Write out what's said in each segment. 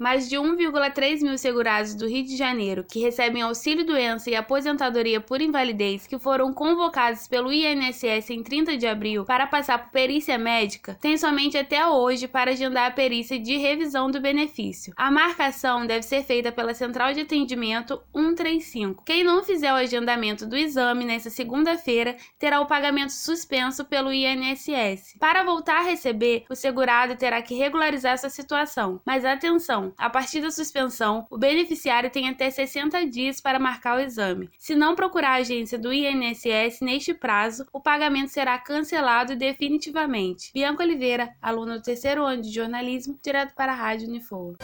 Mais de 1,3 mil segurados do Rio de Janeiro que recebem auxílio-doença e aposentadoria por invalidez que foram convocados pelo INSS em 30 de abril para passar por perícia médica têm somente até hoje para agendar a perícia de revisão do benefício. A marcação deve ser feita pela Central de Atendimento 135. Quem não fizer o agendamento do exame nesta segunda-feira terá o pagamento suspenso pelo INSS. Para voltar a receber, o segurado terá que regularizar sua situação. Mas atenção! A partir da suspensão, o beneficiário tem até 60 dias para marcar o exame. Se não procurar a agência do INSS neste prazo, o pagamento será cancelado definitivamente. Bianca Oliveira, aluna do terceiro ano de jornalismo, direto para a Rádio Unifor.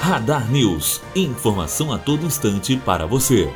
Radar News. Informação a todo instante para você.